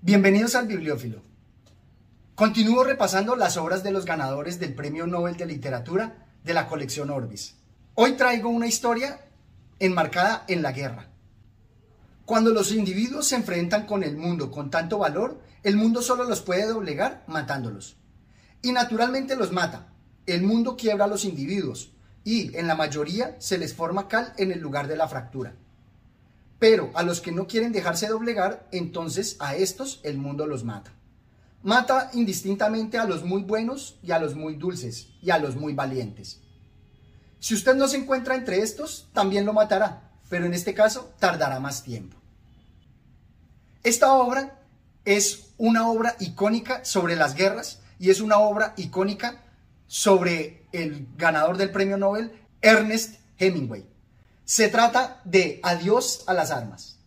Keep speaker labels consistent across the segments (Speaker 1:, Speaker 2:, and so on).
Speaker 1: Bienvenidos al Bibliófilo. Continúo repasando las obras de los ganadores del Premio Nobel de Literatura de la colección Orbis. Hoy traigo una historia enmarcada en la guerra. Cuando los individuos se enfrentan con el mundo con tanto valor, el mundo solo los puede doblegar matándolos. Y naturalmente los mata. El mundo quiebra a los individuos y en la mayoría se les forma cal en el lugar de la fractura. Pero a los que no quieren dejarse doblegar, entonces a estos el mundo los mata. Mata indistintamente a los muy buenos y a los muy dulces y a los muy valientes. Si usted no se encuentra entre estos, también lo matará, pero en este caso tardará más tiempo. Esta obra es una obra icónica sobre las guerras y es una obra icónica sobre el ganador del premio Nobel, Ernest Hemingway. Se trata de Adiós a las armas.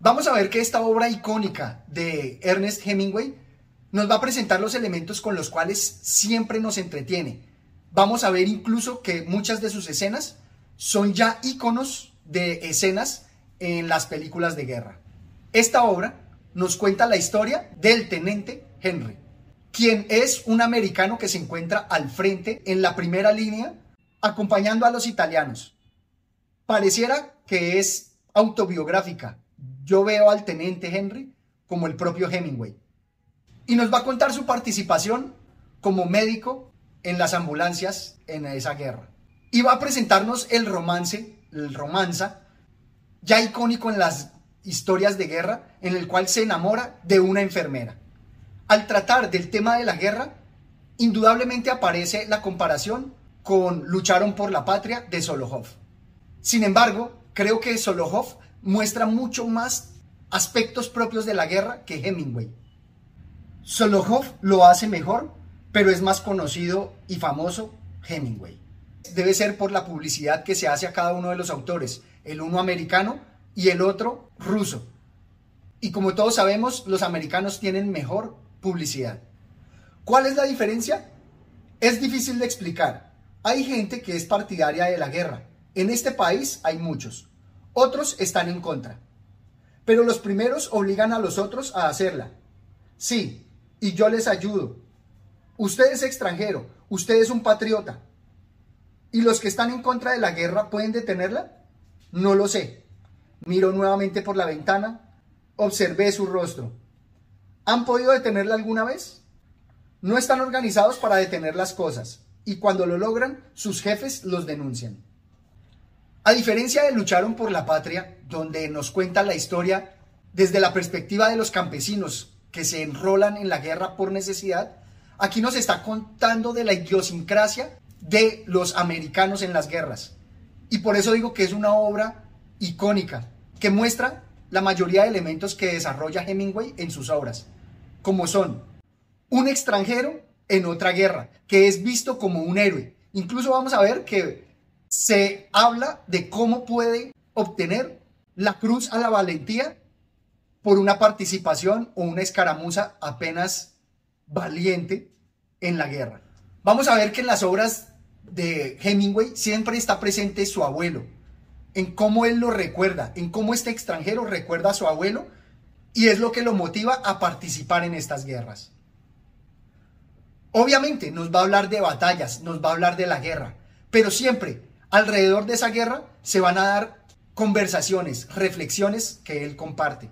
Speaker 1: Vamos a ver que esta obra icónica de Ernest Hemingway nos va a presentar los elementos con los cuales siempre nos entretiene. Vamos a ver incluso que muchas de sus escenas son ya iconos de escenas en las películas de guerra. Esta obra nos cuenta la historia del teniente Henry, quien es un americano que se encuentra al frente en la primera línea acompañando a los italianos. Pareciera que es autobiográfica. Yo veo al teniente Henry como el propio Hemingway. Y nos va a contar su participación como médico en las ambulancias en esa guerra. Y va a presentarnos el romance el romanza, ya icónico en las historias de guerra, en el cual se enamora de una enfermera. Al tratar del tema de la guerra, indudablemente aparece la comparación con Lucharon por la Patria de Solohov. Sin embargo, creo que Solohov muestra mucho más aspectos propios de la guerra que Hemingway. Solohov lo hace mejor, pero es más conocido y famoso Hemingway debe ser por la publicidad que se hace a cada uno de los autores, el uno americano y el otro ruso. Y como todos sabemos, los americanos tienen mejor publicidad. ¿Cuál es la diferencia? Es difícil de explicar. Hay gente que es partidaria de la guerra. En este país hay muchos. Otros están en contra. Pero los primeros obligan a los otros a hacerla. Sí, y yo les ayudo. Usted es extranjero, usted es un patriota, ¿Y los que están en contra de la guerra pueden detenerla? No lo sé. Miro nuevamente por la ventana, observé su rostro. ¿Han podido detenerla alguna vez? No están organizados para detener las cosas y cuando lo logran, sus jefes los denuncian. A diferencia de Lucharon por la Patria, donde nos cuenta la historia desde la perspectiva de los campesinos que se enrolan en la guerra por necesidad, aquí nos está contando de la idiosincrasia de los americanos en las guerras. Y por eso digo que es una obra icónica, que muestra la mayoría de elementos que desarrolla Hemingway en sus obras, como son un extranjero en otra guerra, que es visto como un héroe. Incluso vamos a ver que se habla de cómo puede obtener la cruz a la valentía por una participación o una escaramuza apenas valiente en la guerra. Vamos a ver que en las obras de Hemingway siempre está presente su abuelo, en cómo él lo recuerda, en cómo este extranjero recuerda a su abuelo y es lo que lo motiva a participar en estas guerras. Obviamente nos va a hablar de batallas, nos va a hablar de la guerra, pero siempre alrededor de esa guerra se van a dar conversaciones, reflexiones que él comparte.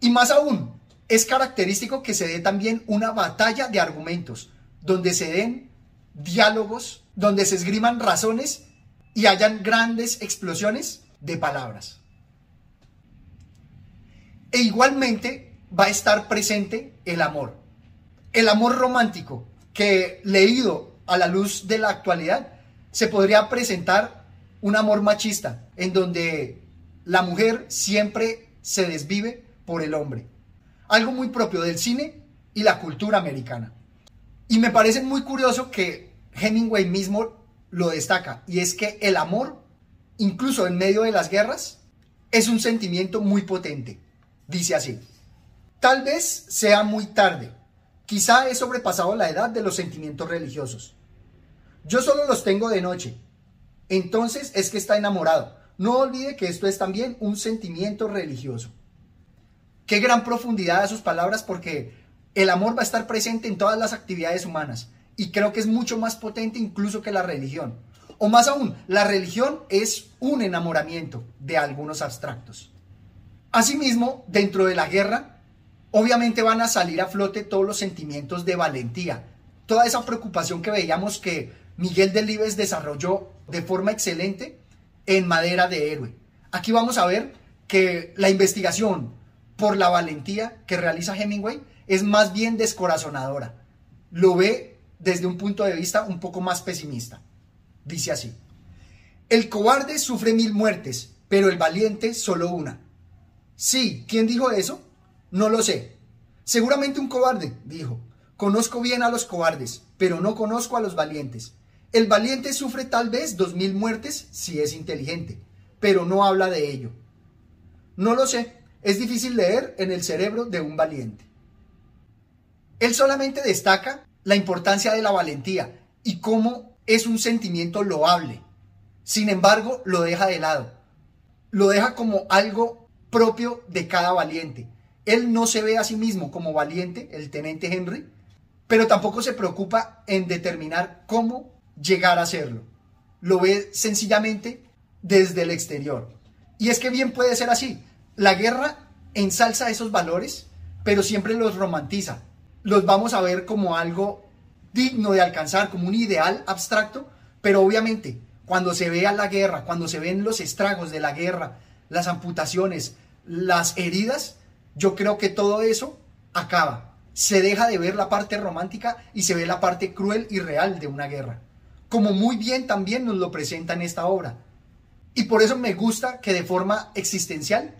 Speaker 1: Y más aún, es característico que se dé también una batalla de argumentos, donde se den diálogos donde se esgriman razones y hayan grandes explosiones de palabras. E igualmente va a estar presente el amor. El amor romántico, que leído a la luz de la actualidad, se podría presentar un amor machista, en donde la mujer siempre se desvive por el hombre. Algo muy propio del cine y la cultura americana. Y me parece muy curioso que Hemingway mismo lo destaca, y es que el amor, incluso en medio de las guerras, es un sentimiento muy potente. Dice así, Tal vez sea muy tarde. Quizá he sobrepasado la edad de los sentimientos religiosos. Yo solo los tengo de noche. Entonces es que está enamorado. No olvide que esto es también un sentimiento religioso. Qué gran profundidad a sus palabras porque el amor va a estar presente en todas las actividades humanas y creo que es mucho más potente incluso que la religión. O más aún, la religión es un enamoramiento de algunos abstractos. Asimismo, dentro de la guerra, obviamente van a salir a flote todos los sentimientos de valentía, toda esa preocupación que veíamos que Miguel Delibes desarrolló de forma excelente en Madera de Héroe. Aquí vamos a ver que la investigación por la valentía que realiza Hemingway es más bien descorazonadora. Lo ve desde un punto de vista un poco más pesimista. Dice así, el cobarde sufre mil muertes, pero el valiente solo una. Sí, ¿quién dijo eso? No lo sé. Seguramente un cobarde, dijo. Conozco bien a los cobardes, pero no conozco a los valientes. El valiente sufre tal vez dos mil muertes si es inteligente, pero no habla de ello. No lo sé, es difícil leer en el cerebro de un valiente. Él solamente destaca la importancia de la valentía y cómo es un sentimiento loable. Sin embargo, lo deja de lado. Lo deja como algo propio de cada valiente. Él no se ve a sí mismo como valiente, el teniente Henry, pero tampoco se preocupa en determinar cómo llegar a serlo. Lo ve sencillamente desde el exterior. Y es que bien puede ser así. La guerra ensalza esos valores, pero siempre los romantiza. Los vamos a ver como algo digno de alcanzar, como un ideal abstracto, pero obviamente cuando se vea la guerra, cuando se ven los estragos de la guerra, las amputaciones, las heridas, yo creo que todo eso acaba. Se deja de ver la parte romántica y se ve la parte cruel y real de una guerra. Como muy bien también nos lo presenta en esta obra. Y por eso me gusta que de forma existencial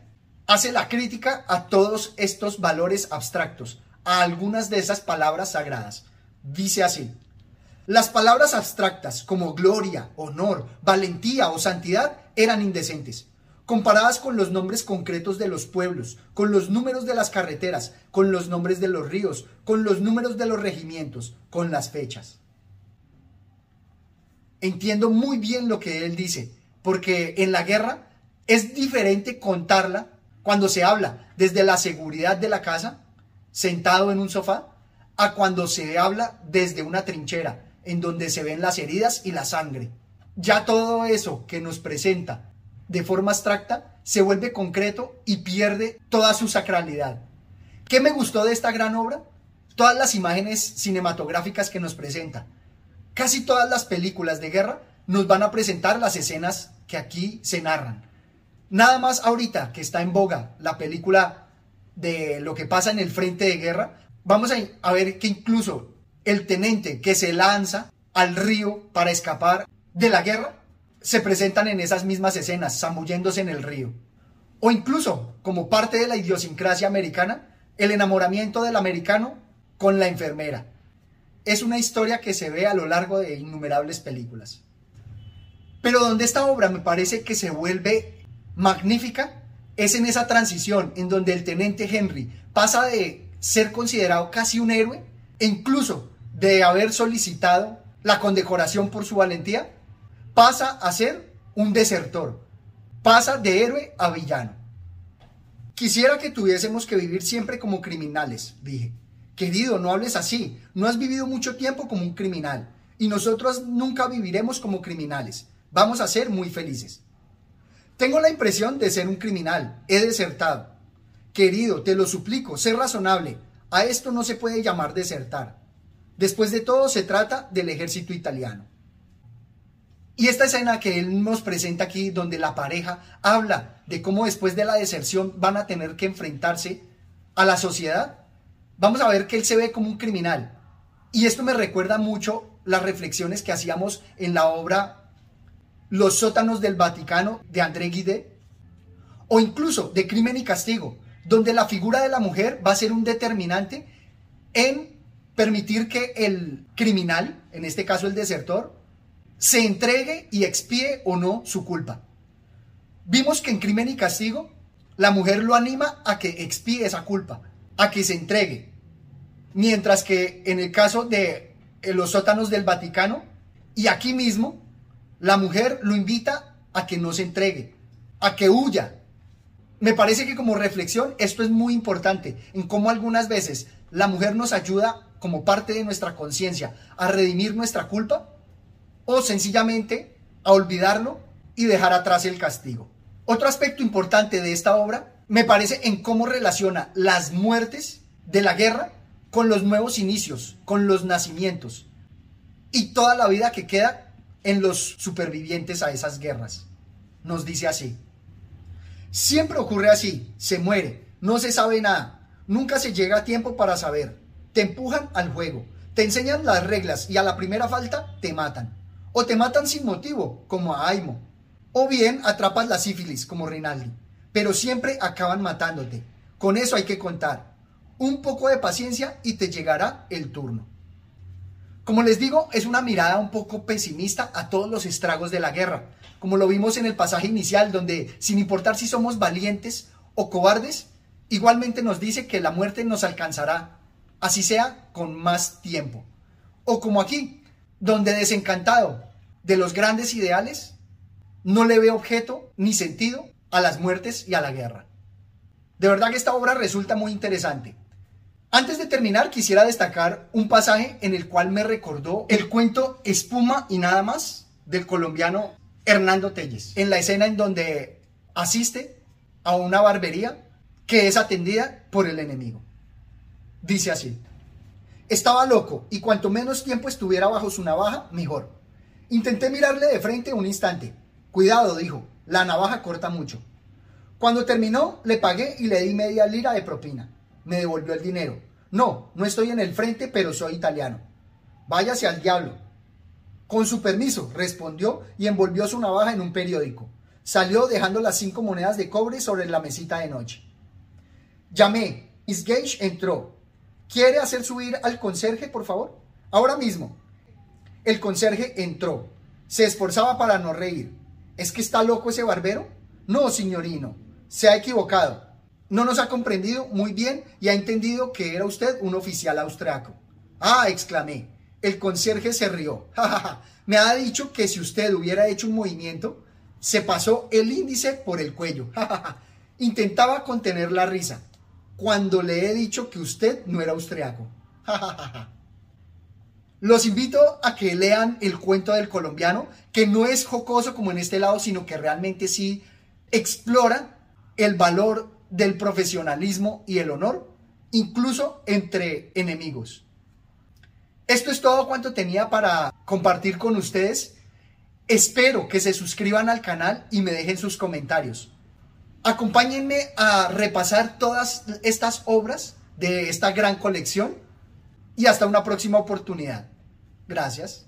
Speaker 1: hace la crítica a todos estos valores abstractos, a algunas de esas palabras sagradas. Dice así, las palabras abstractas como gloria, honor, valentía o santidad eran indecentes, comparadas con los nombres concretos de los pueblos, con los números de las carreteras, con los nombres de los ríos, con los números de los regimientos, con las fechas. Entiendo muy bien lo que él dice, porque en la guerra es diferente contarla cuando se habla desde la seguridad de la casa, sentado en un sofá, a cuando se habla desde una trinchera, en donde se ven las heridas y la sangre. Ya todo eso que nos presenta de forma abstracta se vuelve concreto y pierde toda su sacralidad. ¿Qué me gustó de esta gran obra? Todas las imágenes cinematográficas que nos presenta. Casi todas las películas de guerra nos van a presentar las escenas que aquí se narran. Nada más ahorita que está en boga la película de lo que pasa en el frente de guerra, vamos a, ver que incluso el tenente que se lanza al río para escapar de la guerra, se presentan en esas mismas escenas, zambulléndose en el río. O incluso, como parte de la idiosincrasia americana, el enamoramiento del americano con la enfermera. Es una historia que se ve a lo largo de innumerables películas. Pero donde esta obra me parece que se vuelve magnífica es en esa transición en donde el teniente Henry pasa de ser considerado casi un héroe e incluso de haber solicitado la condecoración por su valentía, pasa a ser un desertor, pasa de héroe a villano. Quisiera que tuviésemos que vivir siempre como criminales, dije. Querido, no hables así, no has vivido mucho tiempo como un criminal y nosotros nunca viviremos como criminales. Vamos a ser muy felices. Tengo la impresión de ser un criminal, he desertado. Querido, te lo suplico, sé razonable. A esto no se puede llamar desertar. Después de todo, se trata del ejército italiano. Y esta escena que él nos presenta aquí, donde la pareja habla de cómo después de la deserción van a tener que enfrentarse a la sociedad, vamos a ver que él se ve como un criminal. Y esto me recuerda mucho las reflexiones que hacíamos en la obra Los sótanos del Vaticano de André Guide, o incluso de Crimen y Castigo, donde la figura de la mujer va a ser un determinante en permitir que el criminal, en este caso el desertor, se entregue y expíe o no su culpa. Vimos que en crimen y castigo la mujer lo anima a que expíe esa culpa, a que se entregue. Mientras que en el caso de los sótanos del Vaticano y aquí mismo, la mujer lo invita a que no se entregue, a que huya. Me parece que como reflexión esto es muy importante en cómo algunas veces la mujer nos ayuda como parte de nuestra conciencia a redimir nuestra culpa o sencillamente a olvidarlo y dejar atrás el castigo. Otro aspecto importante de esta obra me parece en cómo relaciona las muertes de la guerra con los nuevos inicios, con los nacimientos y toda la vida que queda en los supervivientes a esas guerras. Nos dice así. Siempre ocurre así, se muere, no se sabe nada, nunca se llega a tiempo para saber. Te empujan al juego, te enseñan las reglas y a la primera falta te matan. O te matan sin motivo, como a Aimo. O bien atrapas la sífilis, como Rinaldi. Pero siempre acaban matándote. Con eso hay que contar. Un poco de paciencia y te llegará el turno. Como les digo, es una mirada un poco pesimista a todos los estragos de la guerra, como lo vimos en el pasaje inicial, donde sin importar si somos valientes o cobardes, igualmente nos dice que la muerte nos alcanzará, así sea con más tiempo. O como aquí, donde desencantado de los grandes ideales, no le ve objeto ni sentido a las muertes y a la guerra. De verdad que esta obra resulta muy interesante. Antes de terminar, quisiera destacar un pasaje en el cual me recordó el cuento Espuma y nada más del colombiano Hernando Telles, en la escena en donde asiste a una barbería que es atendida por el enemigo. Dice así, estaba loco y cuanto menos tiempo estuviera bajo su navaja, mejor. Intenté mirarle de frente un instante. Cuidado, dijo, la navaja corta mucho. Cuando terminó, le pagué y le di media lira de propina me devolvió el dinero. No, no estoy en el frente, pero soy italiano. Váyase al diablo. Con su permiso, respondió y envolvió su navaja en un periódico. Salió dejando las cinco monedas de cobre sobre la mesita de noche. Llamé. Isgage entró. ¿Quiere hacer subir al conserje, por favor? Ahora mismo. El conserje entró. Se esforzaba para no reír. ¿Es que está loco ese barbero? No, signorino. Se ha equivocado no nos ha comprendido muy bien y ha entendido que era usted un oficial austriaco. Ah, exclamé. El conserje se rió. Me ha dicho que si usted hubiera hecho un movimiento, se pasó el índice por el cuello. Intentaba contener la risa cuando le he dicho que usted no era austriaco. Los invito a que lean el cuento del colombiano, que no es jocoso como en este lado, sino que realmente sí explora el valor del profesionalismo y el honor, incluso entre enemigos. Esto es todo cuanto tenía para compartir con ustedes. Espero que se suscriban al canal y me dejen sus comentarios. Acompáñenme a repasar todas estas obras de esta gran colección y hasta una próxima oportunidad. Gracias.